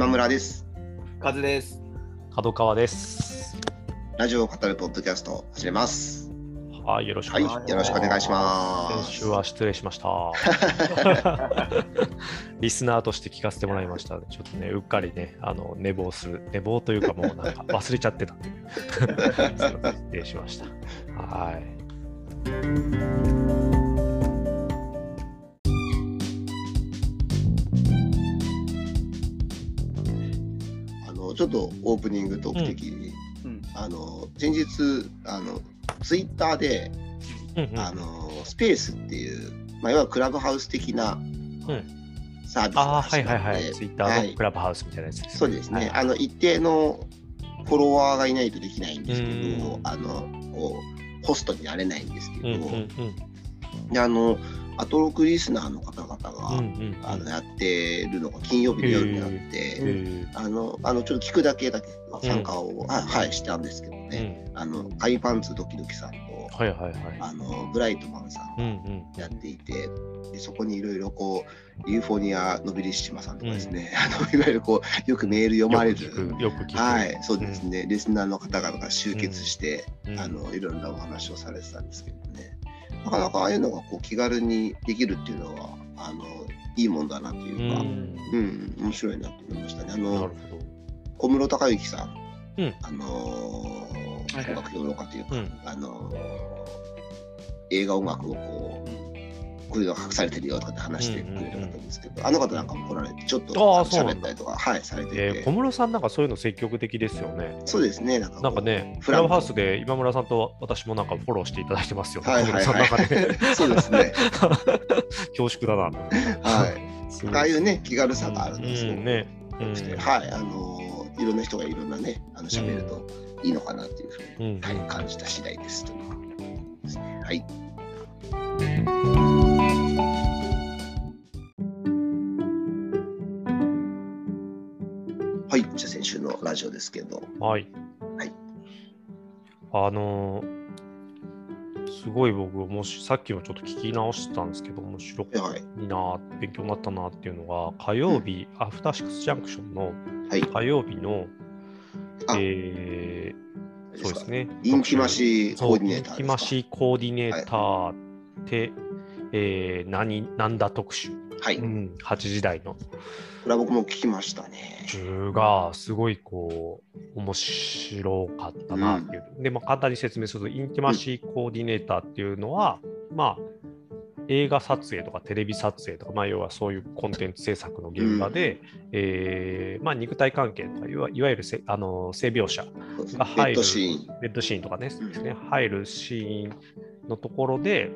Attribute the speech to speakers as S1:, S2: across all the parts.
S1: 今村です。
S2: カズです。
S3: 角川です。
S1: ラジオを語るポッドキャストを始めます。
S3: はい、よろしく
S1: はい、
S3: お願いします。
S1: よろしくお願いします。
S3: 先週は失礼しました。リスナーとして聞かせてもらいました。ちょっとね、うっかりね、あの寝坊する、寝坊というかもうなんか忘れちゃってたんで、すいません失礼しました。はい。
S1: ちょっとオープニングトーク的に、
S2: うん。
S1: あの先日あのツイッターで、
S3: うんうん。
S1: あのスペースっていう、まあ、いわゆるクラブハウス的な
S3: うん。
S1: サービスが始まって
S3: はいはい。ツイッタ
S1: はい。
S3: ーのクラブハウスみたいなやつですね。
S1: そうですね、
S3: はい
S1: あの一定のフォロワーがいないとできないんですけど、
S3: うん
S1: あのこうホストになれないんですけど、
S3: うんうんうん。
S1: であのアトロクリスナーの方々が、
S3: うんうん
S1: あのやってるのが金曜日の夜になって、
S3: へ
S1: あのあのちょっと聞くだけだけ参加を、はいはいしたんですけど
S3: ー
S1: ね、
S3: うん。
S1: あのカイパンツドキドキさんと
S3: はいはいはい。
S1: あのブライトマンさん
S3: うんうん
S1: がやっていて、でそこにいろいろこうユーフォニア・ノビリッシマさんとかですね、あのいわゆるこうよくメール読まれる。はい、そうですね、リスナーの方々が集結して、
S3: うん。
S1: あのいろんなお話をされてたんですけどね、なかなかああいうのがこう気軽にできるっていうのは、あのいいもんだなというか、
S3: うん。
S1: うん、面白いなと思いましたね。あの。小室孝之さん、
S3: うん。
S1: あの音楽評論家というか、
S3: うん。
S1: あのー映画音楽をこう、こういうのが隠されてるよとかって話してくれる方ですけど、あの方なんかも来られて、ちょっと喋ったりとか、はい、されてて、
S3: えー小室さんなんかそういうの積極的ですよね。
S1: そうですね、なんか
S3: なんかね、
S1: フランク
S3: クラブハウスで今村さんと私もなんかフォローしていただいてますよね。
S1: はいはいはい。そうですね。
S3: 恐縮だな。
S1: はい。ああいうね、気軽さがあるのがすごく
S3: うんね。うん
S1: はい、あのーいろんな人がいろんなね、あの喋るといいのかなっていうふうに、
S3: うん
S1: はい、感じた次第ですというね。はい。はい、じゃあ先週のラジオですけど、
S3: はい。
S1: はい。
S3: あのーすごい僕もしさっきもちょっと聞き直してたんですけど面白い
S1: はい、
S3: な勉強になったなっていうのが火曜日、アフターシックスジャンクションの
S1: はい、
S3: 火曜日の
S1: あ。
S3: えーそうですね。
S1: インティマシーコーディネーター
S3: インティマシーコーディネーターって、えー何なんだ特集、
S1: はい、こ
S3: うん、8時台の
S1: れは僕も聞きましたね。
S3: 中がすごいこう面白かったなっていう、でまあ、簡単に説明するとインティマシーコーディネーターっていうのは、まあ映画撮影とかテレビ撮影とか、まあ、要はそういうコンテンツ制作の現場で、えーまあ、肉体関係とかいわいわゆるせあの性描写が入る
S1: ッドシーン。
S3: ベッドシーンとかね,、
S1: うん。
S3: ですね入るシーンのところで、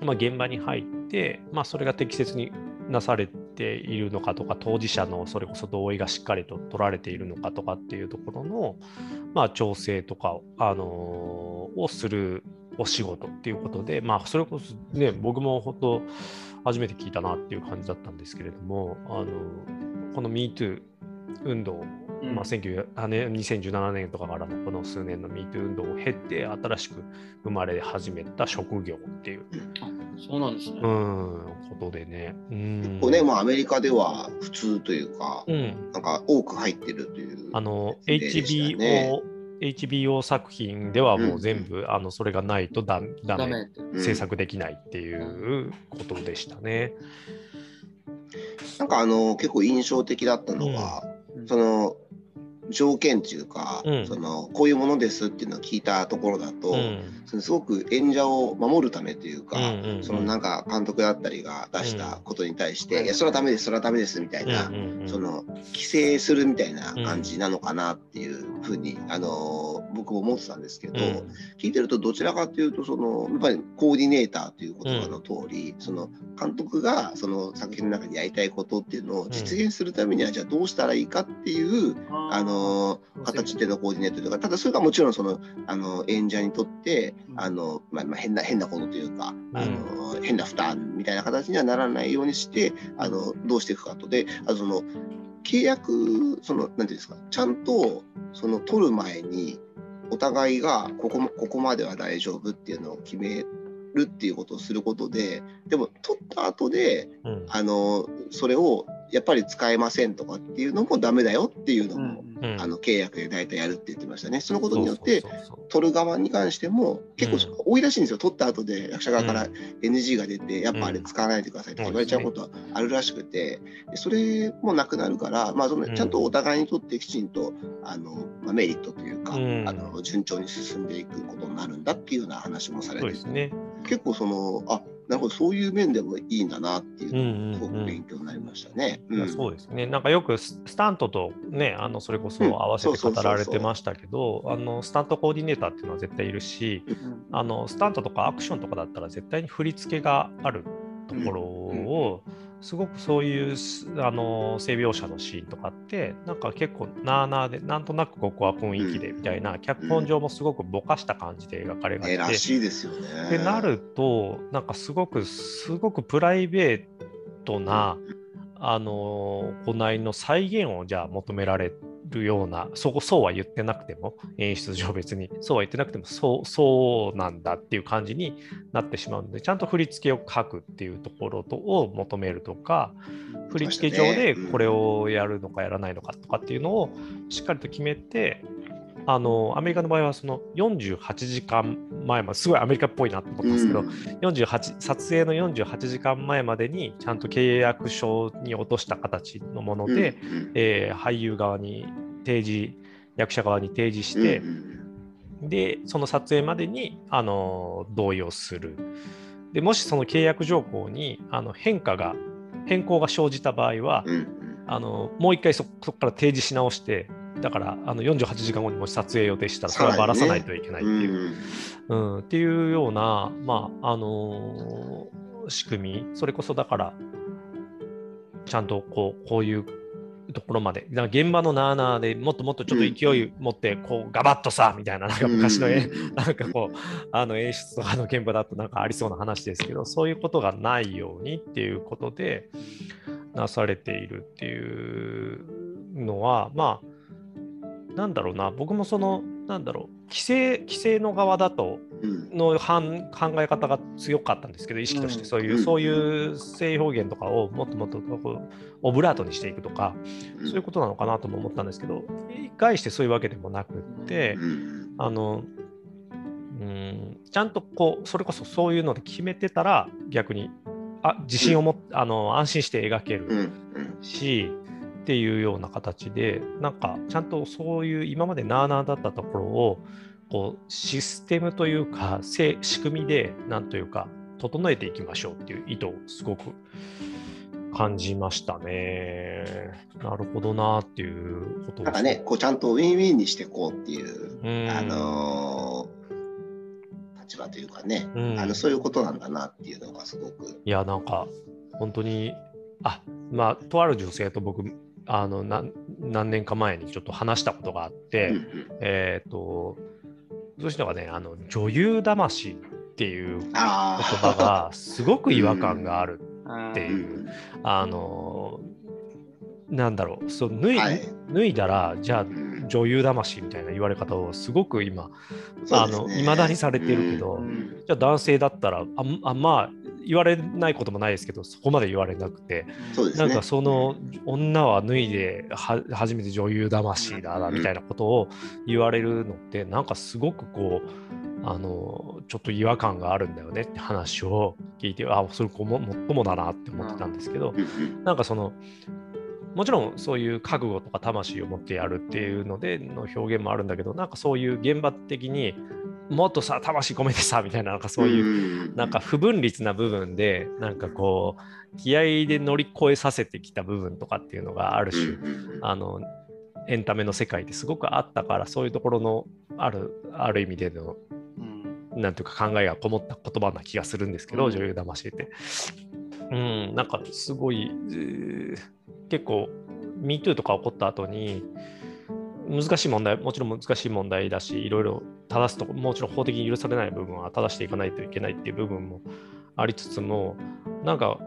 S3: まあ、現場に入って、まあ、それが適切になされているのかとか当事者のそれこそ同意がしっかりと取られているのかとかっていうところの、まあ、調整とかを,、あのーをするお仕事っていうことで、まあ、それこそね僕も本当初めて聞いたなっていう感じだったんですけれども、あのこの MeToo 運動
S2: うん。
S3: まあ、19あね2017年とかからのこの数年の MeToo 運動を経て新しく生まれ始めた職業っていう、
S2: そうなんですね。
S3: うん、ことでね。うん
S1: こうね、まあアメリカでは普通というか、
S3: うん、
S1: なんか多く入ってるという。
S3: あの HBO, HBO 作品ではもう全部、あのそれがないとダダメ制作できないっていうことでしたね。
S1: なんかあの結構印象的だったのは、
S2: うん
S1: その条件というか、
S3: うん。
S1: そのこういうものですっていうのを聞いたところだと、
S3: うん。
S1: そのすごく演者を守るためというか、
S3: うんうんうん。
S1: そのなんか監督だったりが出したことに対して、
S2: うん。
S1: いやそれはダメですそれはダメですみたいな、
S3: うんうんうん。
S1: その規制するみたいな感じなのかなっていうふうに、あの僕も思ってたんですけど、
S3: うん。
S1: 聞いてるとどちらかというとそのやっぱりコーディネーターという言葉の通り、その監督がその作品の中でやりたいことっていうのを実現するためにはじゃあどうしたらいいかっていう、あの形でのコーディネートというかただそれがもちろんそのあの演者にとって
S2: うん。
S1: あの、まあ、まあ変な変なことというか、あ。の変な負担みたいな形にはならないようにしてあのどうしていくかと。であのその契約そのなんていうんですかちゃんとその取る前にお互いがここもここまでは大丈夫っていうのを決めるっていうことをすることででも取った後で
S3: うん。
S1: あのそれをやっぱり使えませんとかっていうのもダメだよっていうのも、
S2: うん
S3: うん。
S1: あの契約で大体やるって言ってましたね。そのことによって取る側に関しても結
S3: うん。
S1: 構多いらしいんですよ、取った後で役者側から
S3: うん。
S1: NG が出て、やっぱあれ使わないでくださいって言われちゃうことはあるらしくて、でそれもなくなるから、まあ、その
S3: うん。
S1: ちゃんとお互いにとってきちんとあの、まあ、メリットというか、
S3: うん。
S1: あの順調に進んでいくことになるんだっていうような話もされてて、
S3: ね。
S1: 結構その、あなるほど、そういう面でもいいんだなっていうすごく
S3: うんうん。
S1: 勉強になりましたね。
S3: そうですね。なんかよくススタントとね、あのそれこそ
S1: うん。
S3: 合わせて語られてましたけど、あのスタントコーディネーターっていうのは絶対いるし、
S2: うん
S3: あのスタントとかアクションとかだったら絶対に振り付けがあるところを、すごくそういうあの性描写のシーンとかってなんか結構なあなあでなんとなくここは雰囲気でみたいな、脚本上もすごくぼかした感じで描かれが、ちで、
S1: らしいですね。
S3: ってなるとなんかすごくすごくプライベートなあの行いの再現をじゃあ求められてるようなそこそうは言ってなくても演出上別にそうは言ってなくてもそうそうなんだっていう感じになってしまうのでちゃんと振り付けを書くっていうところとを求めるとか振り付け上でこれをやるのかやらないのかとかっていうのをしっかりと決めてあのアメリカの場合はその48時間前まですごいアメリカっぽいなと思ったんですけど、
S1: うん。
S3: 48撮影の48時間前までにちゃんと契約書に落とした形のもので、
S1: うんうん。
S3: えー俳優側に提示役者側に提示して
S1: う、ん
S3: でその撮影までに、あの同意をする。でもしその契約条項にあの変化が変更が生じた場合は、あのもう一回そそこから提示し直してだからあの48時間後にもし撮影予定したらそれはばらさないといけないっていう。
S1: うん。
S3: うん、っていうような、まああのー仕組み、それこそだから、ちゃんとこうこういうところまで、だから現場のなあなあでもっともっとちょっと勢い持って、こうガバッとさみたいな、なんか昔のえ、なんかこう、あの演出とかの現場だとなんかありそうな話ですけど、そういうことがないようにっていうことでなされているっていうのは、まあ、なんだろうな、僕もその、なんだろう、規制、規制の側だと、
S1: うん。
S3: の反考え方が強かったんですけど、意識として
S2: うん。
S3: そういう、
S1: うん。
S3: そういう性表現とかをもっともっとこうオブラートにしていくとか、
S1: うん。
S3: そういうことなのかなとも思ったんですけど、一概してそういうわけでもなくって、
S1: うん。
S3: あの、うん、ちゃんとこう、それこそそういうので決めてたら、逆に、あ自信を持っあの安心して描ける。しっていうような形でなんかちゃんとそういう今までなあなあだったところをこうシステムというかせ仕組みでなんというか整えていきましょうっていう意図をすごく感じましたね。なるほどなっていうこと
S1: なんかね、こうちゃんとウィンウィンにしていこうっていう、
S3: うん
S1: あのー立場というかね、
S3: うん
S1: あのそういうことなんだなっていうのがすごく。
S3: いやなんか本当にあまあとある女性と僕あの何何年か前にちょっと話したことがあって、
S1: うんうん。
S3: えっ、と、そういう人がね、あの女優魂っていう言
S1: あ
S3: 葉がすごく違和感がある。っていうあの、なんだろう、そう脱い,、
S1: はい。
S3: 脱いだら、じゃあ
S1: うん。
S3: 女優魂みたいな言われ方をすごく今、
S1: そうですね
S3: あの未だにされてるけど
S1: うん
S3: じゃあ男性だったら、ああまあ、言われないこともないですけど、そこまで言われなくて、
S1: ね。
S3: なんかその女は脱いでは初めて女優魂だなみたいなことを言われるのってなんかすごくこうあのちょっと違和感があるんだよねって話を聞いてあそれこももっともだなって思ってたんですけど
S1: うんうん
S3: なんかそのもちろんそういう覚悟とか魂を持ってやるっていうのでの表現もあるんだけどなんかそういう現場的にもっとさ魂込めてさみたいななんかそういう
S1: うん
S3: なんか不分律な部分で、なんかこう、気合で乗り越えさせてきた部分とかっていうのがある種、あの、エンタメの世界ですごくあったから、そういうところのある、ある意味での、
S2: うん。
S3: なんていうか考えがこもった言葉な気がするんですけど、
S2: うん。
S3: 女優魂って。うん、なんかすごい、えー結構、MeToo とか起こった後に、難しい問題、もちろん難しい問題だし、いろいろ正すと、もちろん法的に許されない部分は正していかないといけないっていう部分もありつつも、なんか、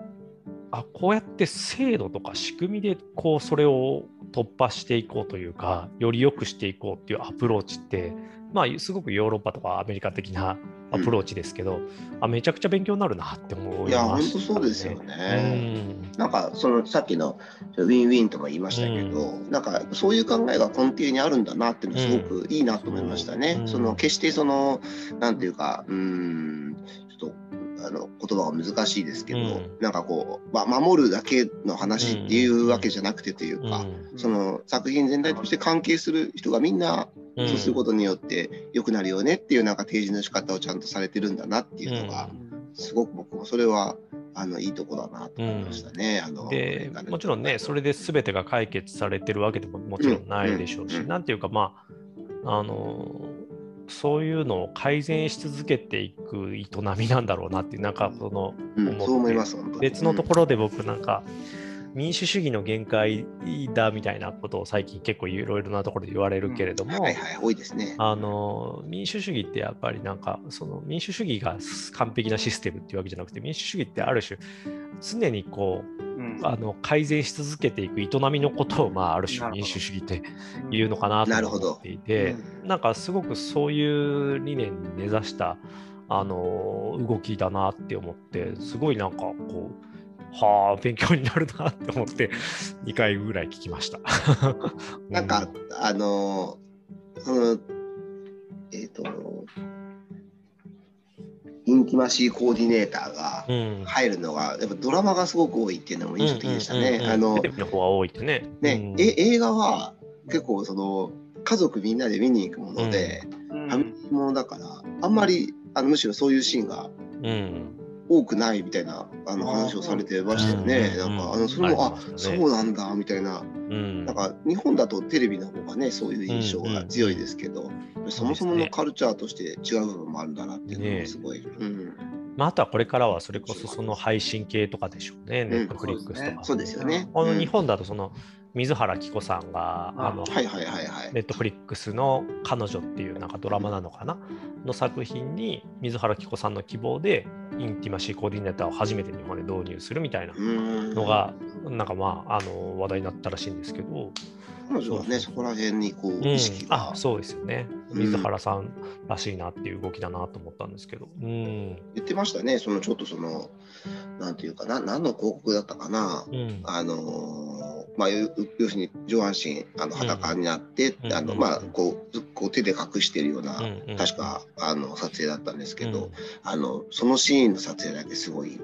S3: あこうやって制度とか仕組みでこうそれを突破していこうというか、より良くしていこうっていうアプローチって、まあ、すごくヨーロッパとかアメリカ的なアプローチですけど、あめちゃくちゃ勉強になるなって思います。
S1: いや、本当そうですよ
S3: う
S1: ね。
S3: ん。
S1: なんかそのさっきのウィンウィンとも言いましたけど、なんかそういう考えが根底にあるんだなっていうのすごくいいなと思いましたね。
S3: うん。
S1: その決してそのなんていうかうーんあの言葉が難しいですけど、
S3: うん。
S1: なんかこう、ま、守るだけの話っていうわけじゃなくてというか、
S3: うん
S1: その作品全体として関係する人がみんな
S3: うん。
S1: そうすることによって良くなるよねっていうなんか提示の仕方をちゃんとされてるんだなっていうのが、すごく僕もそれはあのいいとこだなと思いましたね。あの
S3: でもちろんね、それで全てが解決されてるわけでももちろんないでしょうし、
S1: うん。うん。
S3: なんていうか、まあ、あのそういうのを改善し続けていく営みなんだろうなっていう、なんかその、
S1: うん、
S3: 思って。
S1: そう思います、本当に。
S3: 別のところで僕なんか、民主主義の限界だみたいなことを最近結構いろいろなところで言われるけれども、
S1: はいはい、多いですね。
S3: あの民主主義ってやっぱりなんかその民主主義が完璧なシステムっていうわけじゃなくて民主主義ってある種常にこう
S2: うん。
S3: あの改善し続けていく営みのことを、まあ、ある種民主主義っていうのかな
S1: なるほど
S3: と思っていて、なんかすごくそういう理念に根ざしたあの動きだなって思ってすごいなんかこうはあ勉強になるなって思って2回ぐらい聞きました。
S1: なんか、あのーその、えっ、と、インティマシーコーディネーターが
S3: うん、
S1: 入るのが、やっぱドラマがすごく多いっていうのも印象的でしたね。あの
S3: テレビの方が多いってね。
S1: ね、
S3: うん
S1: え映画は結構その家族みんなで見に行くもので、
S2: うん
S1: ファミリーものだから、あんまりあのむしろそういうシーンが
S3: うん
S1: 多くないみたいなあの話をされてましたよね。
S3: うん。
S1: なんかあのそれも、あそうなんだみたいな。
S3: うん。
S1: なんか日本だとテレビの方がねそういう印象が強いですけど、そもそものカルチャーとして違う部分もあるんだなっていうのがすごい。うん。
S3: まあ、あとはこれからはそれこそその配信系とかでしょうね、
S1: ん。
S3: ネットフリックスとか。
S1: そうですよね。
S3: この
S1: うん。
S3: 日本だとその水原希子さんが。ネットフリックスの彼女っていうなんかドラマなのかな？の作品に水原希子さんの希望でインティマシーコーディネーターを初めて日本で導入するみたいな
S1: うん。
S3: のがなんかまああの話題になったらしいんですけど、
S1: 彼女はねそこら辺にこう
S3: うん。
S1: 意識が、
S3: あそうですよね。
S1: うん。
S3: 水原さんらしいなっていう動きだなと思ったんですけど、うん。
S1: 言ってましたね。そのちょっとそのなんていうかな何の広告だったかな。
S3: うん。
S1: あのーまあ、要要するに上半身あの裸になって、
S3: うん。
S1: あの
S3: うん。
S1: まあ、こうこう手で隠しているような、
S3: うんうん。
S1: 確かあの撮影だったんですけど、
S3: うん。
S1: あのそのシーンの撮影だけすごい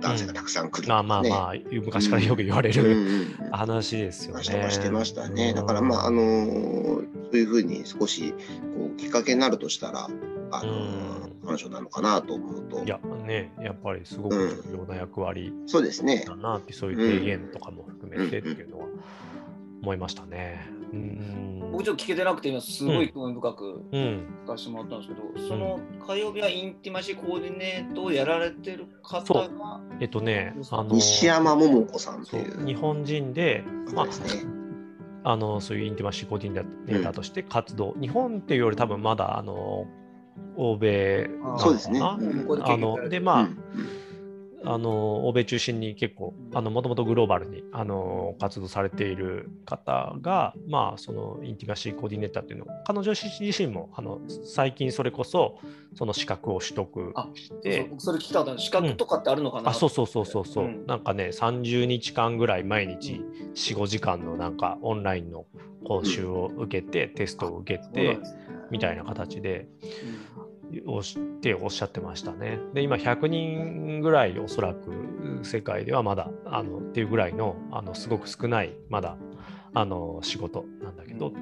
S1: 男性がたくさん来ると
S3: まあまあまあ、昔からよく言われる話ですよね。
S1: 話とかしてましたね。
S3: うん
S1: だからまああのーそういうふうに少しこうきっかけになるとしたらあのー
S3: うん。
S1: 彼女なのかなと思うと。
S3: いやね、やっぱりすごく重要な役割
S1: そうですね。
S3: だなって、そういう提言とかも含めてっていうのは思いましたね。うん。
S2: 僕ちょっと聞けてなくて今すごい興味深く
S3: うん、
S2: 聞かせてもらったんですけど、その火曜日はインティマシーコーディネートをやられてる方
S3: そ
S2: が
S3: えっとね、あの
S1: 西山桃子さんと
S3: そ
S1: いう。う
S3: 日本人で、ま。あ、あのそういうインティマシーコーディネーターとして活動、日本っていうより多分まだあの欧米なのかな？
S1: そうですね。
S3: あのでまあ、
S1: うん。
S3: あの欧米中心に結構もともとグローバルにあの活動されている方が、まあ、そのインティマシーコーディネーターっていうのを彼女自身もあの最近それこそその資格を取得
S2: あ
S3: して。
S2: 僕それ聞きたかった資格とかってあるのかな、
S3: あそうそうそうそうそう、
S2: うん。
S3: なんかね30日間ぐらい毎日45時間のなんかオンラインの講習を受けて、テストを受け
S2: そう
S3: て
S2: なんですね
S3: みたいな形でおしっておっしゃってましたね。で、今100人ぐらいおそらく世界ではまだあのっていうぐらいのあのすごく少ないまだあの仕事なんだけど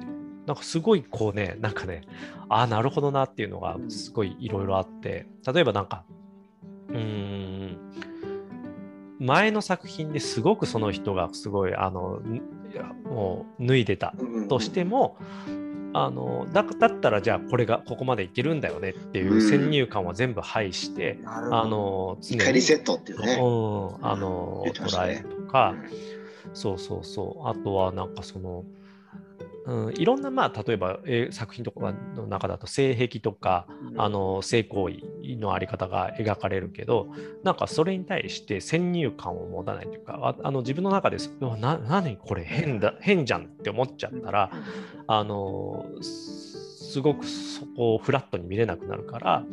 S3: なんかすごいこうね、なんかね、ああ、なるほどなっていうのがすごいいろいろあって、例えばなんか、うーん、前の作品ですごくその人がすごいあのもう脱いでた
S1: うん
S3: としても、あのだだったらじゃあこれがここまでいけるんだよねっていう先入観は全部排して、
S2: なるほど。
S3: あの常に
S1: リセットっていうね。
S3: うん、あの
S1: 言ってました
S3: 捉え
S1: ね
S3: るとか、そうそうそう。あとはなんかその、うん、いろんなまあ例えば、えー作品とかの中だと性癖とか、あの性行為のあり方が描かれるけどなんかそれに対して先入観を持たないというかああの自分の中ですな何これ変だ変じゃんって思っちゃったらあのすごくそこをフラットに見れなくなるから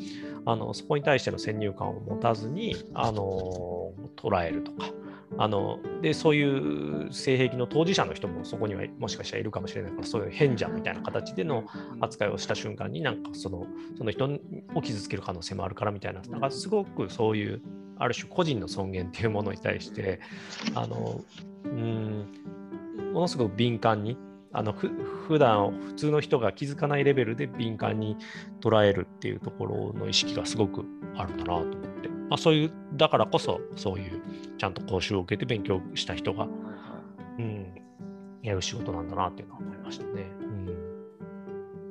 S3: あのそこに対しての先入観を持たずにあの捉えるとかあのでそういう性癖の当事者の人もそこにはもしかしたらいるかもしれないからそういう変者みたいな形での扱いをした瞬間になんかそのその人を傷つける可能性もあるからみたいななん。かすごくそういうある種個人の尊厳っていうものに対してあのうんものすごく敏感にあのふ普段普通の人が気づかないレベルで敏感に捉えるっていうところの意識がすごくあるんだなと思って、まあ、そういうだからこそそういうちゃんと講習を受けて勉強した人が、うん、やる仕事なんだなっていうのは思いましたね。うん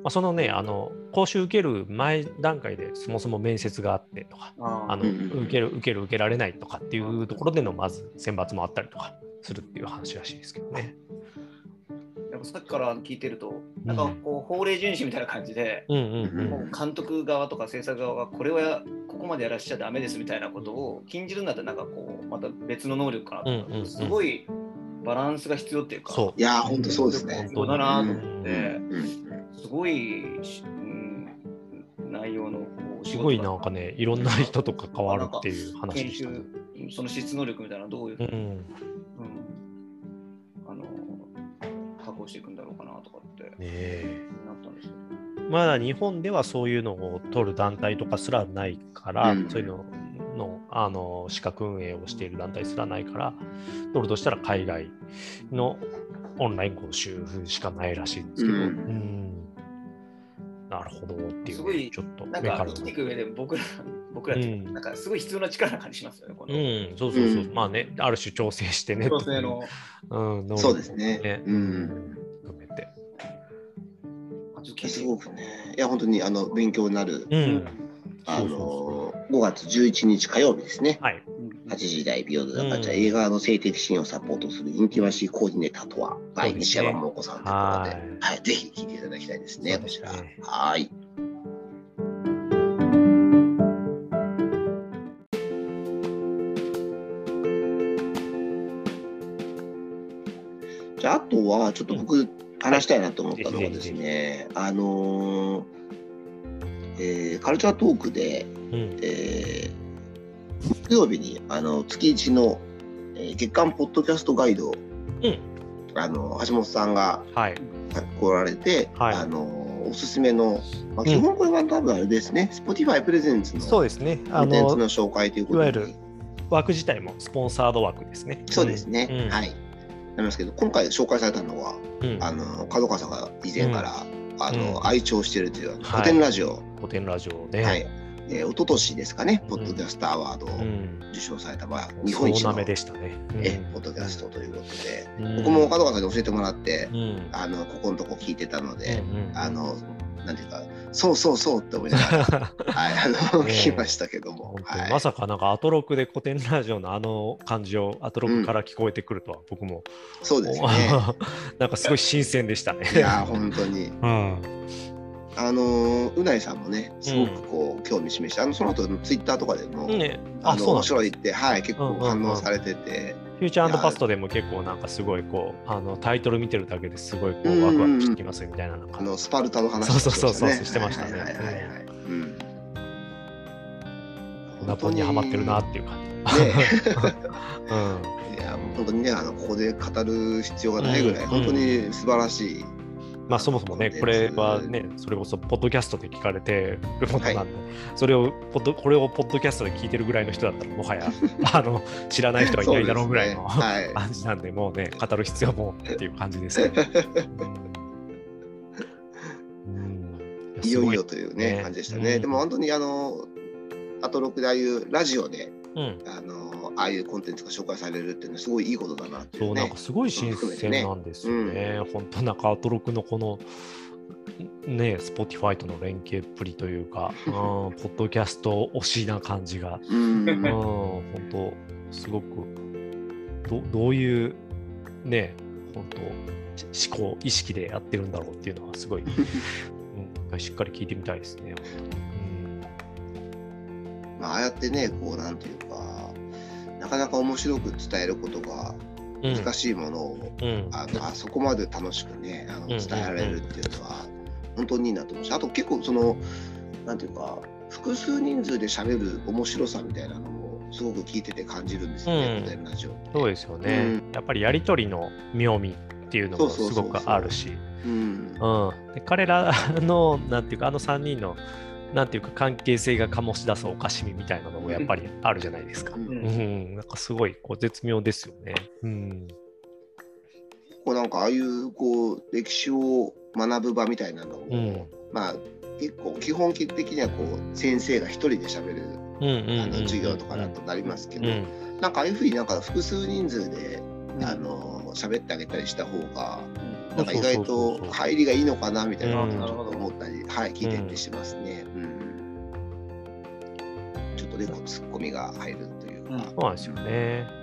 S3: まあ、そのねあの講習受ける前段階でそもそも面接があってとかあ
S2: あ
S3: の受ける受ける受けられないとかっていうところでのまず選抜もあったりとかするっていう話らしいですけどね。
S2: やっぱさっきから聞いてると、なんかこう法令遵守みたいな感じで、
S3: うんうんうん
S2: もう監督側とか制作側がこれはここまでやらしちゃダメですみたいなことを禁じるんだったらなんかこうまた別の能力かなと思った
S3: うんうんうん。
S2: すごいバランスが必要っていうか、
S3: そう。
S1: いやー、本当そうですね。
S2: 必要だなと思って、
S1: うん
S2: すごいし、うん、内容の
S3: すごいなんかね、いろんな人と関わるっていう話
S2: 研
S3: でしたね。
S2: 修、その質能力みたいなのどういうふうに、していくんだろうかなとかってなったんですけ
S3: まだ日本ではそういうのを取る団体とかすらないから、
S1: うん。
S3: そういうののあの資格運営をしている団体すらないから、取るとしたら海外のオンライン講習しかないらしいんですけど、
S1: うん。
S3: うんなるほどっていう、
S2: すごい
S3: ちょっと
S2: ど、なん
S3: 目か
S2: 生きていく上で僕ら、僕らってなんかすごい必要な力な感じしますよね、この。
S3: うん、そうそうそう、
S1: うん。
S3: まあね、ある種調整してね、
S2: 女性の。
S3: うん、能力
S1: そうですね。
S3: ね。
S1: うん。
S3: 含めて。
S2: あちょっと聞いて。
S1: すごくね、いや、本当にあの勉強になる、
S3: うん、
S1: あ
S3: そうそう
S1: の5月11日火曜日ですね。
S3: はい。
S1: 8時台ビヨンドだか
S3: うん。
S1: じゃあ映画の性的シーンをサポートするインティマシーコーディネーターとは、はい、西山ももこさんということで、
S3: はい。
S1: はい、ぜひ聞いていただきたいですね、こちら。
S3: ね
S1: はい。じゃあ、あとは、ちょっと僕、話したいなと思ったのがですね、あのーえーカルチャートークで、
S3: うん、
S1: えー木曜日にあの月一の、えー月間ポッドキャストガイドを、
S3: うん
S1: あの橋本さんが
S3: はい。
S1: 来られて、
S3: はい
S1: あのおすすめの、まあ、
S3: うん
S1: 基本これは多分あれですね、Spotify プレゼンツの
S3: そうですね。
S1: コ
S3: あの
S1: ンテンツの、紹介ということで
S3: いわゆる枠自体もスポンサード枠ですね。
S1: そうですね、
S3: うん
S1: はい。なりますけど、今回紹介されたのは、
S3: うん。
S1: あの角川さんが以前から、あの
S3: うん
S1: 愛聴しているという古典ラジオ、
S3: 古典ラジオね。
S1: はい。えー、一昨年ですかね、ポッドキャストアワードを
S3: うん。
S1: 受賞された、まあ、日本一の
S3: ね。うん
S1: えポッドキャストということで、
S3: うん
S1: 僕も角川さんに教えてもらって
S3: う、ん。
S1: あのここのとこ聞いてたので、
S3: うんうん
S1: あのなんていうか、そうそうそうって思いながら、はい、あの聞きましたけどもはい
S3: まさかなんかアトロクで古典ラジオのあの感じをアトロクから聞こえてくるとは僕も、
S1: そうですね。
S3: なんかすごい新鮮でしたね。
S1: いやー、本当に。
S3: うん。
S1: あのうないさんもね、すごくこう、興味示して、あのその後ツイッターとかでも、
S3: ね、
S1: あの面白いって、はい、結構
S3: うんうんうん。
S1: 反応されてて、
S3: フューチャーパストでも結構なんかすごいこうあのタイトル見てるだけですごいこ
S1: うんうんう
S3: うん。ワクワクしてきますみたいななんか
S1: あのスパルタの話
S3: そうそうそうそうしてましたね。
S1: はいはいはいはい。うん。
S3: ナポにハマってるなっていう感じ。
S1: ね。
S3: うん、
S1: いや本当にね あのここで語る必要がないぐらい、
S3: うん。
S1: 本当に素晴らしい、
S3: まあそもそもねこれはねそれこそポッドキャストで聞かれてるものなんで、それをポッドこれをポッドキャストで聞いてるぐらいの人だったらもはや あの知らない人はいないだろうぐらいの、
S1: ね。はい。
S3: 感じなんでもうね語る必要もっていう感じですけど。うん。うん。
S1: いよいよというね
S3: ね
S1: 感じでしたね、
S3: うん。
S1: でも本当にあのあと6でああいうラジオで
S3: うん、
S1: あのああいうコンテンツが紹介されるっていうのはすごいいいことだなっていうね。
S3: そうなんかすごい新鮮なんですよね。本当なんかアトロクのこのね、Spotify との連携っぷりというか、うん、ポッドキャスト推しな感じが、
S1: うん。
S3: うん、本当すごくどどういうね、本当し思考意識でやってるんだろうっていうのはすごい、うん、しっかり聞いてみたいですね。
S1: まあ、ああやってねこうなんていうかなかなか面白く伝えることが
S3: うん、
S1: 難しいものを、
S3: うん、
S1: あのあそこまで楽しくねあの
S3: うん。
S1: 伝えられるっていうのは、本当にいいなと思うしあと結構そのなんていうか複数人数で喋る面白さみたいなのもすごく聞いてて感じるんですよね、
S3: うん。
S1: ラジオ。
S3: そうですよね、
S1: うん。
S3: やっぱりやり取りの妙味っていうのもすごくあるし、
S1: うん。
S3: うん、で彼らのなんていうかあの3人のなんていうか関係性が醸し出すおかしみみたいなのもやっぱりあるじゃないですか。
S1: うん。
S2: うん。
S3: うん、なんかすごいこう絶妙ですよね。うん、
S1: こうなんかああいうこう歴史を学ぶ場みたいなのも、
S3: うん、
S1: まあ結構基本的にはこう先生が一人で喋る
S3: うん、うん、
S1: あの授業とかだとなりますけど、
S3: うん、
S1: なんかああいうふうになんか複数人数で
S2: うん。
S1: あの喋ってあげたりした方が
S2: うん
S1: なんか意外と入りがいいのかなみたいな
S3: うん
S1: ことを思ったり、はい、聞いてってしますね。うんちょっとでこうツッコミが入るというか。
S3: そうなんですよね。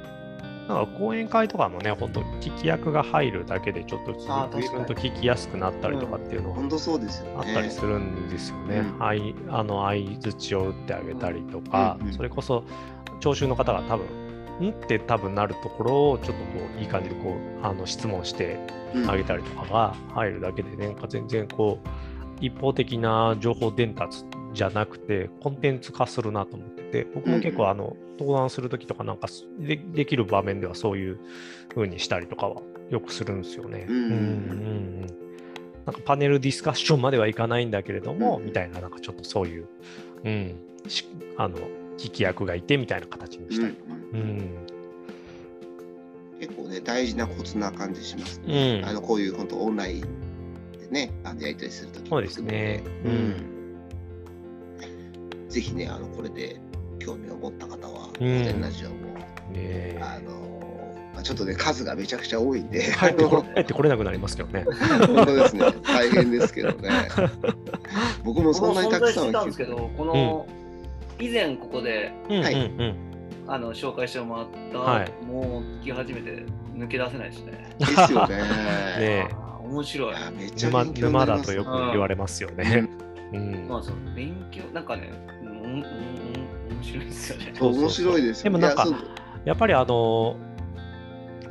S3: なんか講演会とかもね、本当聞き役が入るだけでちょっと
S2: あー確かに
S3: 随分と聞きやすくなったりとかっていうのは
S1: 本当そうです。
S3: あったりするんですよね。
S1: うん
S3: はい、あの相づちを打ってあげたりとか、
S1: うんうん
S3: それこそ聴衆の方が多分ん。って多分なるところをちょっとこういい感じでこうあの質問してあげたりとかが入るだけでね、なん。か全然こう一方的な情報伝達じゃなくてコンテンツ化するなと思ってて僕も結構あの登壇するときとかなん。かできる場面ではそういう風にしたりとかはよくするん。ですよね。
S1: うん。うん。うん。
S3: なん。かパネルディスカッションまではいかないん。だけれども、みたいななん。かちょっとそういう、うん、あの聞き役がいてみたいな形にしたりとか。
S1: うん。
S3: うん。
S1: 結構ね大事なコツな感じします
S3: う
S1: ね。
S3: ん。
S1: あのこういう本当オンラインでねあのやり取りするとき
S3: そうですね。う
S1: うん。ぜひねあのこれで興味を持った方は「
S3: うん。
S1: 古典ラジオも」
S3: ね
S1: あのまあちょっとね数がめちゃくちゃ多いんで。
S3: 帰ってこ帰ってこれなくなりますけどね。
S1: 本当ですね。大変ですけどね。僕もそんなにたくさん聞い
S2: んですけど、この、以前ここで
S3: うん。
S1: はい。
S3: うんうん。
S2: あの紹介してもらった、
S3: はい。
S2: もう聞き始めて抜け出せないですね。
S1: ですよね。
S3: ねえ。
S2: あー面白い。
S1: い。やめっちゃ
S3: 沼
S1: 勉強にな
S3: 沼
S1: ります
S3: だとよく言われますよね。うん。
S2: まあその勉強、なんかね、うん、うん、うん面白いですよね。
S3: そうそうそう。
S1: 面白いですよ
S3: でもなんか
S1: いやそう。
S3: やっぱりあの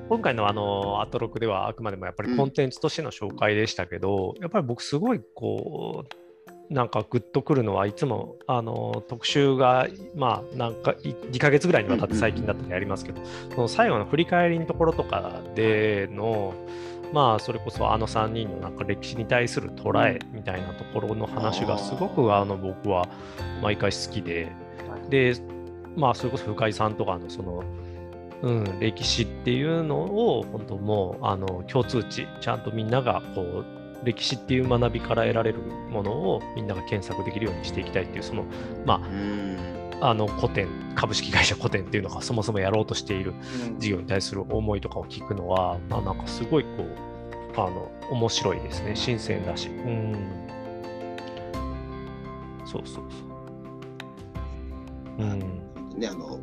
S3: 今回のあのアトロクではあくまでもやっぱりコンテンツとしての紹介でしたけど、やっぱり僕すごいこうなんかグッとくるのはいつもあの特集がまあなんかい2ヶ月ぐらいにわたって最近だったらやりますけど、その最後の振り返りのところとかでのまあそれこそあの3人のなんか歴史に対する捉えみたいなところの話がすごくあの僕は毎回好きででまあそれこそ深井さんとかのそのうん、歴史っていうのを本当もうあの共通値ちゃんとみんながこう歴史っていう学びから得られるものをみんなが検索できるようにしていきたいっていうそのま
S1: うん。
S3: ああの古典株式会社古典っていうのがそもそもやろうとしている
S2: うん。
S3: 事業に対する思いとかを聞くのは、まあ、なんかすごいこうあの面白いですね。新鮮だし。うん。そうそうそう。うん。
S1: ねあの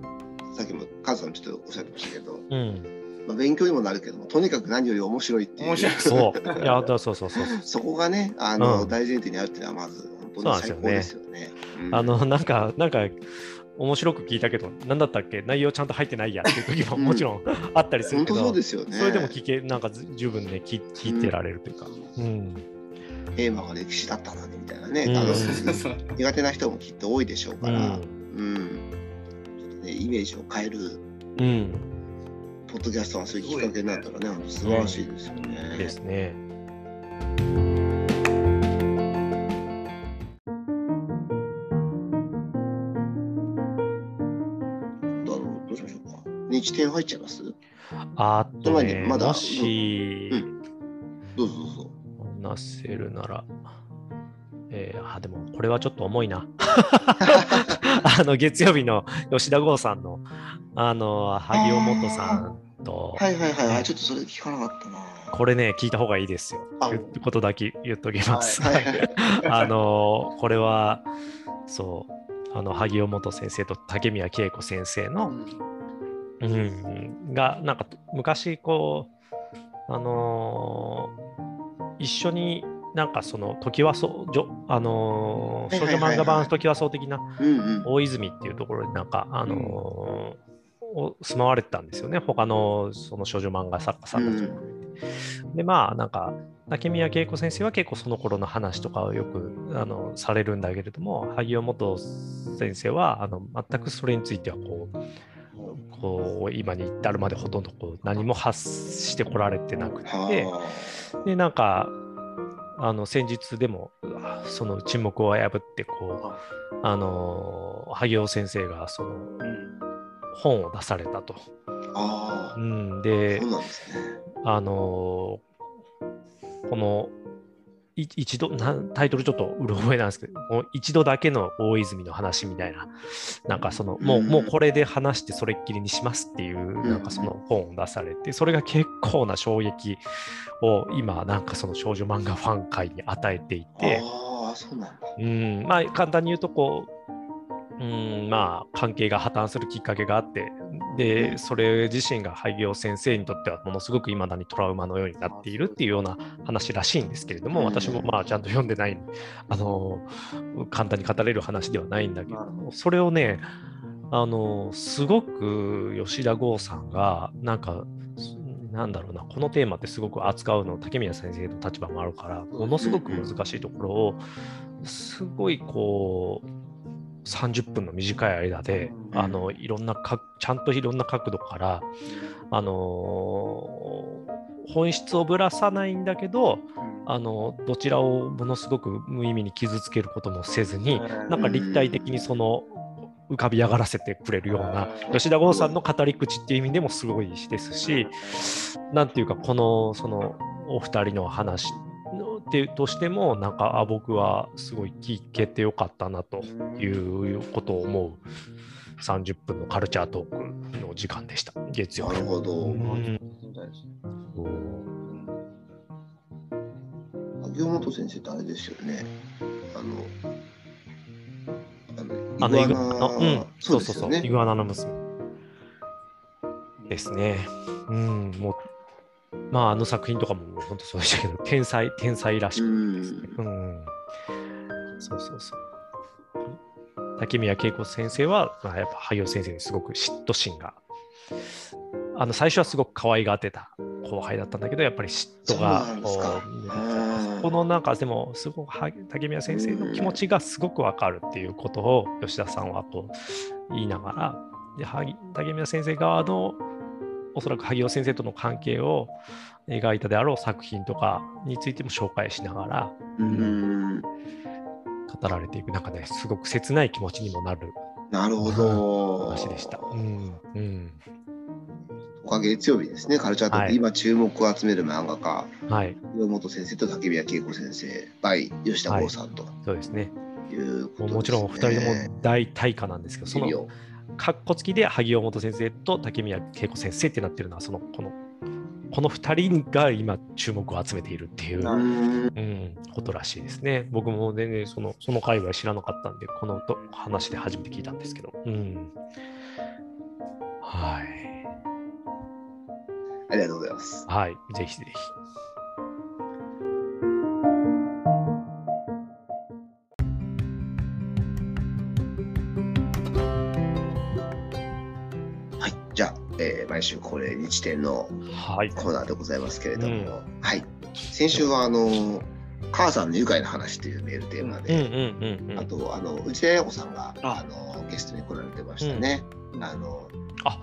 S1: さっきもカズさんちょっとおっしゃってましたけど、
S3: うん
S1: まあ、勉強にもなるけどもとにかく何より面白いっていう。
S2: 面白い。
S3: そう。いや だそうそうそう。
S1: そこがねあの、
S3: うん。
S1: 大前提にあるっていうのはまず本当に最高ですよね。うん。
S3: あの、なんか、なんか、面白く聞いたけど、なんだったっけ？内容ちゃんと入ってないやっていう時も
S1: うん。
S3: もちろん あったりする
S1: 本当
S3: けど、
S1: そうですよね。
S3: それでも聞け、なんかず十分ね、聞聞いてられるというか。うん。
S1: テーマが歴史だったのにみたいなね、苦手な人もきっと多いでしょう
S3: う
S1: から、うん。
S3: ん。
S1: ちょっとね、イメージを変える。
S3: うん。
S1: ポッドキャストがそういうきっかけになったらね、本当素晴らしいですよね。
S3: ですね。
S1: あのどうしましょうか。日点入っちゃいます？
S3: あとね、
S1: にまだ
S3: もし、
S1: どうぞどうぞ。
S3: 話せるなら、えーあ、でもこれはちょっと重いな。あの、月曜日の吉田剛さんの、あの、萩尾元さんと、
S1: はいはいはい。はい、ちょっとそれ聞かなかったな。
S3: これね、聞いた方がいいですよ。
S1: あ。
S3: いうことだけ言っときます。
S1: はい。はいはい。
S3: あの、これは、そう、あの、萩尾元先生と竹宮恵子先生の、うん、が、なんか、昔、こう、あのー一緒になんかその、時はそう、じょあのー少女漫画版時はそう的な
S1: うんうん。
S3: 大泉っていうところになんか、あのーお住まわれてたんですよね、他のその少女漫画作家さんたちも。で、まあ、なんか、竹宮恵子先生は結構その頃の話とかをよくあのされるんだけれども、萩尾元先生はあの全くそれについてはこう、こう今に至るまでほとんどこう何も発してこられてなくて、
S1: は
S3: で、なんか、あの先日でもその沈黙を破ってこうあの萩尾先生がその
S2: うん
S3: 本を出されたと。
S1: ああ
S3: うん、
S1: あ、
S3: で。あのこのい一度なタイトルちょっとうろ覚えなんですけどもう一度だけの大泉の話みたいななんかそのもう,、
S1: うん
S3: もうこれで話してそれっきりにしますっていうなんかその本を出されてそれが結構な衝撃を今なんかその少女漫画ファン界に与えていて。
S1: ああ、そうなんだ。
S3: うん、まあ簡単に言うとこう、うん、まあ関係が破綻するきっかけがあって、で、それ自身が廃業先生にとってはものすごく未だにトラウマのようになっているっていうような話らしいんですけれども、
S1: うん。
S3: 私もまあちゃんと読んでない、あの、簡単に語れる話ではないんだけどそれをね、あの、すごく吉田剛さんが、なんか、なんだろうな、このテーマってすごく扱うの、竹宮先生の立場もあるから、ものすごく難しいところを、すごいこう、30分の短い間で、
S1: うん。
S3: あのいろんなか、ちゃんといろんな角度から、あの本質をぶらさないんだけど、あのどちらをものすごく無意味に傷つけることもせずに、なんか立体的にその浮かび上がらせてくれるような、吉田剛さんの語り口っていう意味でもすごいですし、なんていうか、このそのお二人の話のっていうとしても、なんかあ僕はすごい聞けてよかったなということを思う30分のカルチャートークの時間でした、月曜日。
S1: なるほど。
S3: うん。
S1: 萩本先生ってあれですよね。あの、
S3: あのイグ
S1: アナ
S3: の、うん、
S1: そ
S3: そううそうそう、
S1: ですよね
S3: イグアナの娘。ですね。うん、もう、まあ、あの作品とかも本当そうでしたけど、天才、天才らしくてですね。うん。そうそうそう。竹宮恵子先生は、まあ、やっぱ萩尾先生にすごく嫉妬心が、あの最初はすごく可愛がってた後輩だったんだけど、やっぱり嫉妬が
S1: そ
S3: このなんかでもすごくは竹宮先生の気持ちがすごくわかるっていうことを吉田さんはこう言いながらで萩竹宮先生側のおそらく萩尾先生との関係を描いたであろう作品とかについても紹介しながら
S1: うん、
S3: 語られていくなんかねすごく切ない気持ちにもなる
S1: なるほど。
S3: 話でした。うんうん。
S1: おかげ月曜日ですね、カルチャートーク、
S3: はい。
S1: 今注目を集める漫画家、
S3: はい。
S1: 岩本先生と竹宮恵子先生、by 吉田剛さんと。
S3: そうですね。
S1: いうことです、ね。
S3: もちろんお二人とも大大家なんですけどその
S1: いいよ
S3: かっこつきで萩尾元先生と竹宮恵子先生ってなってるのはそのこのこの2人が今注目を集めているっていう、
S1: うん、
S3: ことらしいですね。僕も全然そのその界隈知らなかったんでこのと話で初めて聞いたんですけど。うん、はい。
S1: ありがとうございます。
S3: はい。ぜひぜひ。
S1: えー毎週恒例日展の
S3: はい。
S1: コーナーでございますけれども、
S3: うん
S1: はい、先週はあの母さんの愉快な話というメールテーマ
S3: うんうん
S1: で、
S3: うんうん。
S1: あとあの内田彩子さんが
S2: あ
S1: あのゲストに来られてましたね。あの
S3: あ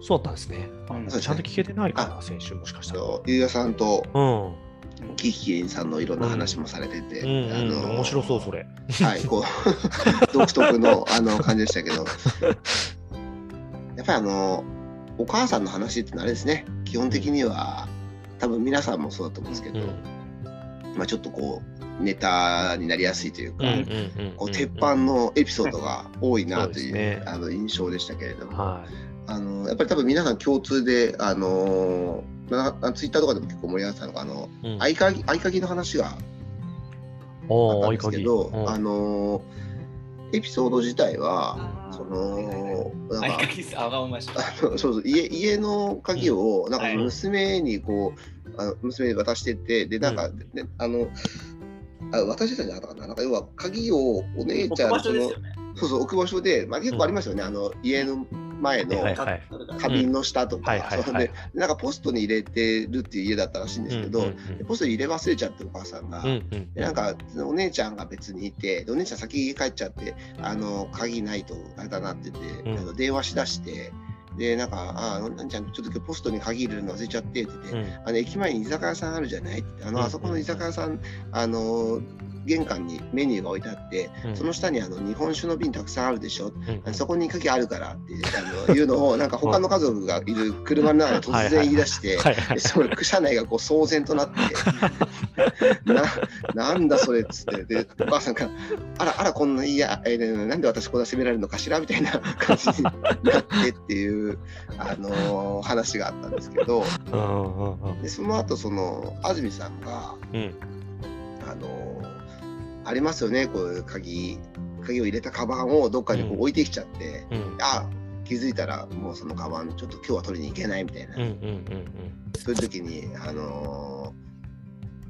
S3: そうだったんですね。あ
S2: うん
S3: ちゃんと聞けてないかな、先週もしかしたら。
S1: ゆうやさんと
S3: うん。
S1: キキキリンさんのいろんな話もされてて、
S3: うんうん、
S1: あの
S3: 面白そう、それ。
S1: はい、こう 独特のあの感じでしたけど、やっぱりあのお母さんの話ってのはあれですね、基本的には多分皆さんもそうだと思うんですけど、
S3: うん
S1: まあちょっとこうネタになりやすいというか、鉄板のエピソードが多いなという
S3: ね。
S1: あの印象でしたけれども、
S3: は
S1: あのやっぱり多分皆さん共通で、あのなツイッターとかでも結構盛り上がってたのが、あの
S3: い。うん。
S1: 合鍵の話があったんですけ
S3: 鍵。
S1: ど、
S3: うん
S1: あのエピソード自体は、そのなんか
S2: あ
S1: そうそう家家の鍵をなんか
S2: はい。
S1: 娘にこう、あの娘に渡しててでなんか、
S3: う
S1: であのあ渡してたんじゃなかったかな。なんか要は鍵をお姉ちゃんその
S2: ね。
S1: そうそう置く場所で、まあ、結構ありますよね、あの家の前の花瓶の下とか、なんかポストに入れてるっていう家だったらしいんですけど、ポストに入れ忘れちゃってお母さんが。なんかお姉ちゃんが別にいてでお姉ちゃん先家帰っちゃってあの鍵ないとあれだなって言って、
S3: うん。
S1: 電話しだしてでなんか「ああなんちゃんちょっと今日ポストに鍵入れるの忘れちゃって」って言って、
S3: うん。
S1: あの駅前に居酒屋さんあるじゃない？ってあの、
S3: うん。
S1: あそこの居酒屋さんあの玄関にメニューが置いてあって、
S3: うん。
S1: その下にあの日本酒の瓶たくさんあるでしょ、
S3: うん
S1: そこに鍵あるからってあのいうのをなんか他の家族がいる車の中で突然言い出して、それ車内がこう騒然となって ななんだそれっつって。でお母さんが「あらあらこんないいや、えーなんで私こんな責められるのかしら」みたいな感じになってっていう、あのー話があったんですけど。でその後その安住さんが、
S3: うん。
S1: あのーありますよねこういう鍵鍵を入れたカバンをどっかにこ
S3: う
S1: 置いてきちゃって、
S3: うん
S1: あ気づいたらもうそのカバンちょっと今日は取りに行けないみたいな。
S3: うんうんうん
S1: そういう時に、あのー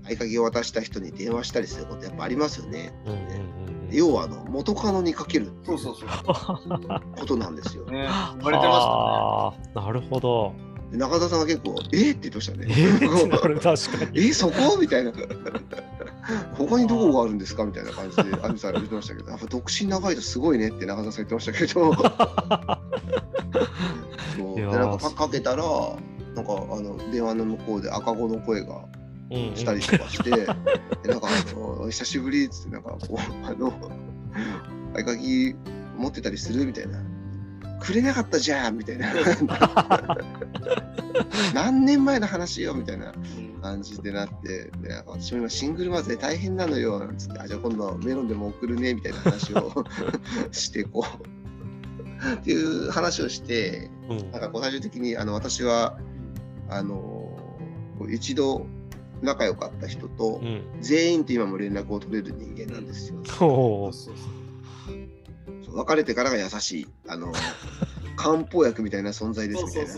S1: 合鍵を渡した人に電話したりすることやっぱありますよね。
S3: うんうんうん
S1: 要はあの元カノにかけるっていう
S2: そうそうそう。
S1: ことなんですよ。
S2: ね、言われてましたね。
S3: なるほど。
S1: で中田さんが結構「えっ?」って言ってましたね。
S3: えー、
S1: そこ？みたいな。他にどこがあるんですか？みたいな感じでアンジさんが言ってましたけど、やっぱ独身長いとすごいねって中田さん言ってましたけど、そう。でなんかかかけたら、なんかあの電話の向こうで赤子の声が
S3: うんうん
S1: したりとかして、でなんかあの久しぶりっつってなんかこうあの合鍵持ってたりする？みたいな。くれなかったじゃんみたいな。何年前の話よみたいな
S2: うん。
S1: 感じでなって私も今シングルマザーで大変なのよなんつってあじゃあ今度メロンでも送るねみたいな話を してこう。っていう話をして
S3: うん。
S1: なんかこう最終的にあの私はあのこう一度仲良かった人と
S3: うん。
S1: 全員と今も連絡を取れる人間なんですよ。
S3: ほう
S2: そうそう
S1: そう別れてからが優しいあの漢方薬みたいな存在ですみたいな。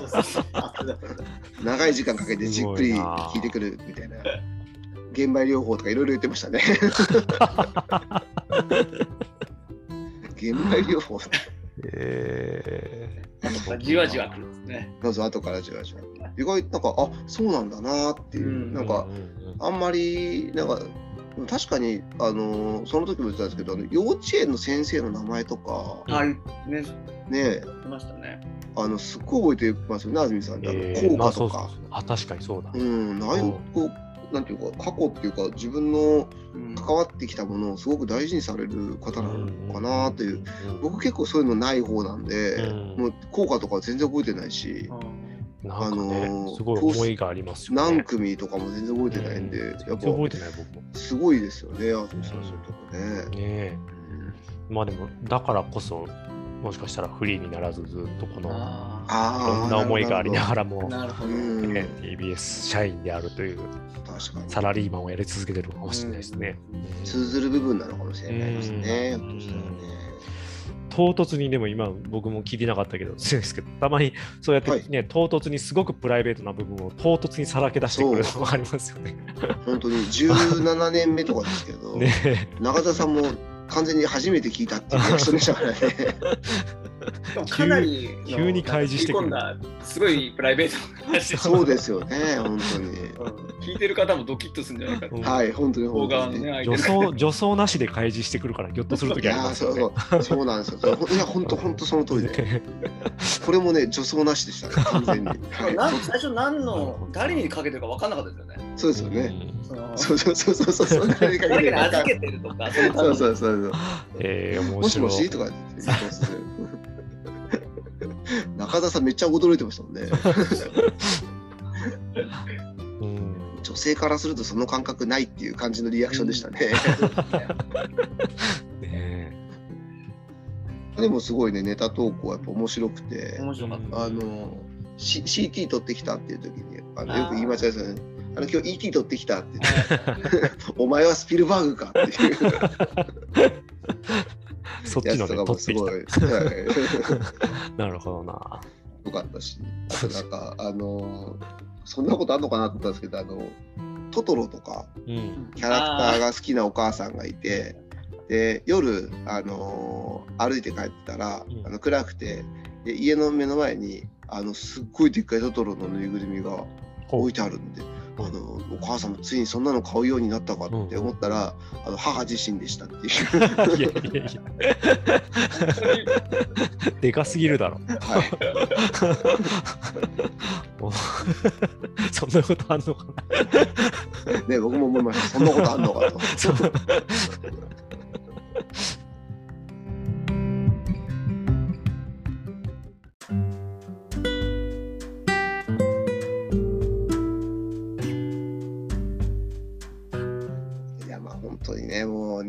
S1: 長い時間かけてじっくり聞いてくるみたいな。玄米療法とかいろいろ言ってましたね。玄米療法。
S3: え。ー、
S2: じわじわくるんですね。
S1: まず後からじわじわ。意外なんかあそうなんだなっていう、
S2: うん。
S1: なんかあんまりなんか確かにあのその時も言ってたんですけどあの幼稚園の先生の名前とか
S2: はい。ね、
S1: ね。
S2: ましたね。
S1: あのすっごい覚えてますよね安住さん。って効果
S3: あそうそう
S1: とか。
S3: そうあ確かにそうだ。
S1: うん。ああいうこう。なんていうか過去っていうか自分の
S2: うん。
S1: 関わってきたものをすごく大事にされる方なのかなという、
S3: うん。
S1: 僕結構そういうのない方なんで、
S3: うん。
S1: もう効果とか全然覚えてないし、
S3: なんかね、
S1: あのー
S3: すごい思いがありますよね。
S1: 何組とかも全然覚えてないんで、
S3: うん
S1: やっ
S3: 全然覚え
S1: ぱ
S3: てない僕も。
S1: すごいですよね安住さんそういうとこね。
S3: ねえまあでも、だからこそ、もしかしたらフリーにならずずっとこの、
S2: あ
S1: ああ
S3: いろんな思いがありながら
S2: あ。
S3: も、
S2: なるほど。
S1: うん
S3: ね、TBS 社員であるという
S1: 確かに
S3: サラリーマンをやり続けてるかもしれないですね。
S1: 通ずる部分なのかもしれないですね。
S3: うん
S1: ひょっとしたらね
S3: 唐突にでも今僕も聞いてなかったけど、ですけど、たまにそうやってね、唐突にすごくプライベートな部分を唐突にさらけ出してくるのもありますよね。
S1: 本当に17年目とかですけど、
S3: ね
S1: 中田さんも完全に初めて聞いたっていうリアクションでしたからね。
S2: かなりの
S3: 急に開示してくる
S2: すごいプライベートな話で
S1: そうですよね、本当に。
S2: うん聞いてる方もドキッとするんじゃないかと。
S3: うん
S1: はい、本当に本当に。
S2: ね、
S3: 女装女装なしで開示してくるから、ぎょっとすると
S1: い
S3: きありますよね。
S1: そうそうなんですよ。そういや、本当、本当その通りで。これもね、女装なしでしたね、完全に。はい
S2: なん最初何の誰にかけてるか分かんなかったですよね。
S1: そうですよね。
S3: うん
S2: そ
S1: うそうそうそうそうそう。誰か
S2: に
S1: か
S2: 預けてるとか、そ
S1: うそうそうそう。
S3: えー、面
S1: もし。もしとか中田さんめっちゃ驚いてましたもんね。
S3: うん
S1: 女性からするとその感覚ないっていう感じのリアクションでしたね。
S3: ね
S1: でもすごいね、ネタ投稿はやっぱ面白くて、
S2: 面白かった。
S1: あの、C、CT 取ってきたっていう時に、あのよく言い間違えですよね。あの今日 ET 取ってきたって言って、お前はスピルバーグかっていう
S3: そっちのね、
S1: やつとかも
S3: 取ってき
S1: すごい、
S3: た。
S1: はい、
S3: なるほどな。
S1: よかったし、あとなんか、あの、そんなことあんのかなと思ったんですけど、あの、トトロとか、
S3: うん。
S1: キャラクターが好きなお母さんがいて、で夜、あのー歩いて帰ってたら、
S3: うん
S1: あの暗くてで家の目の前にあのすっごいでっかいトトロのぬいぐるみが置いてあるんで。あのお母さんもついにそんなの買うようになったかって思ったら、あの母自身でしたっていう。
S3: いやいやいや。でかすぎるだろ。
S1: はい、
S3: そんなことあんのか
S1: ね僕も思いました。そんなことあんのかと。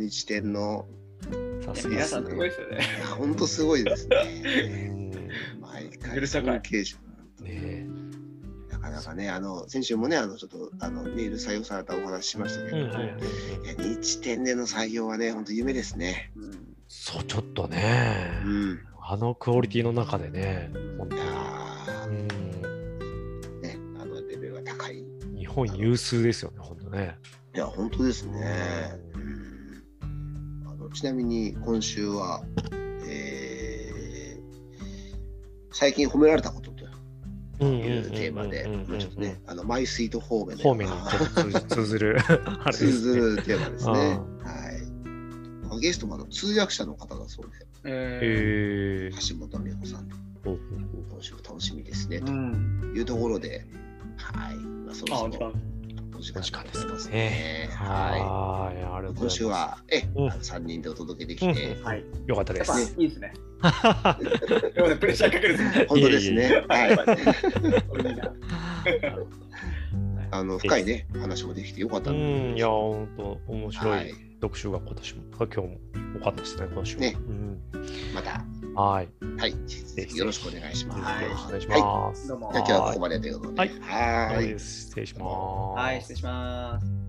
S1: 日天の
S3: さすがです
S2: 皆さんすごいですよね。
S1: 本当すごいです
S3: う
S1: ね。毎回尊敬し
S3: え
S1: なかなかねあの先週もねあのちょっとあのメール採用されたお話しましたけど、日天での採用はね本当夢ですね。
S2: うん
S3: そう、ちょっとね
S1: う、ん。
S3: あのクオリティの中でね、本当に
S1: いや
S3: う
S1: ーねあのレベルが高い。い
S3: ん、日本有数ですよね、本当ね。
S1: や本当ですね。ちなみに今週は、えー最近褒められたことというテーマで、まあちょっとね、あのマイスイート方面
S3: 方面に通ずる、
S1: 通ず
S3: ね。
S1: るテーマですね。はい。ゲストもあの通訳者の方だそうで。橋本美穂さん、今週楽しみですね。というところで、はい。まあ、そろ
S2: あ、
S1: そろ
S2: お時間。
S1: お時
S3: お時間ですか
S1: でございます
S3: ね
S1: ね。。は
S3: はい。ありがとう
S1: い。今。週は、え、
S3: うん
S1: あの3人でお届けでき
S3: うん
S1: て、
S2: はい。
S3: よかったです。
S2: やっぱいいですね。プレッシャーかけるんですね。
S1: 本当ですね。はい。あの深いね、話もできてよかった
S3: うん、
S1: ん
S3: いや、本当面白
S1: はいい
S3: 読書が今年も、今日も多かったですね、今週も。
S1: ね
S3: うん、
S1: また、
S3: はい。
S1: はい、よろしくお願いします。
S2: はい
S3: よろしくお願いします。
S2: どうも。
S1: じゃあ今日はここまでということで、
S3: はい
S1: はーい
S3: 失礼します。
S2: はい、失礼します。